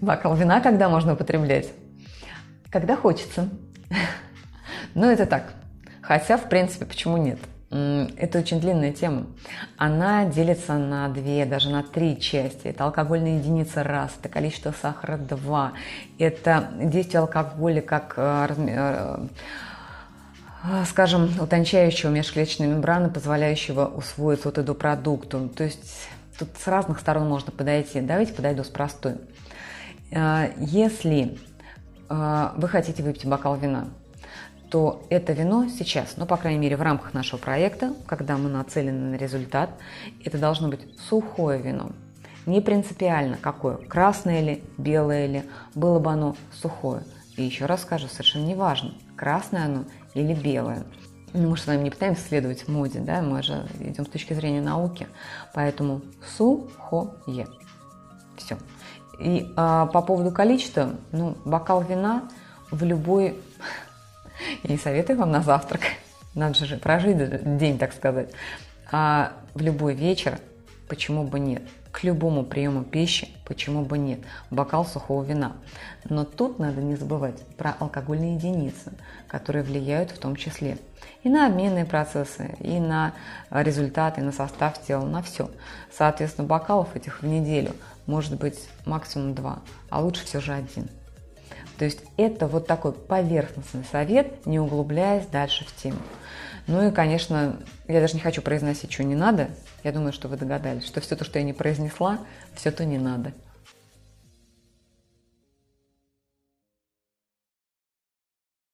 Бокал вина когда можно употреблять? Когда хочется. Но это так. Хотя, в принципе, почему нет? Это очень длинная тема. Она делится на две, даже на три части. Это алкогольная единица раз, это количество сахара два, это действие алкоголя как э, э, скажем, утончающего межклеточной мембраны, позволяющего усвоить вот эту продукту. То есть тут с разных сторон можно подойти. Давайте подойду с простой. Если вы хотите выпить бокал вина, то это вино сейчас, ну, по крайней мере, в рамках нашего проекта, когда мы нацелены на результат, это должно быть сухое вино. Не принципиально какое, красное ли, белое ли, было бы оно сухое. И еще раз скажу, совершенно не важно, красное оно или белое. Ну, мы же с вами не пытаемся следовать моде, да, мы же идем с точки зрения науки. Поэтому сухое. Все. И а, по поводу количества, ну, бокал вина в любой и советую вам на завтрак. Надо же прожить день, так сказать. А в любой вечер, почему бы нет? К любому приему пищи, почему бы нет? Бокал сухого вина. Но тут надо не забывать про алкогольные единицы, которые влияют в том числе и на обменные процессы, и на результаты, на состав тела, на все. Соответственно, бокалов этих в неделю может быть максимум два, а лучше все же один. То есть это вот такой поверхностный совет, не углубляясь дальше в тему. Ну и, конечно, я даже не хочу произносить, что не надо. Я думаю, что вы догадались, что все то, что я не произнесла, все то не надо.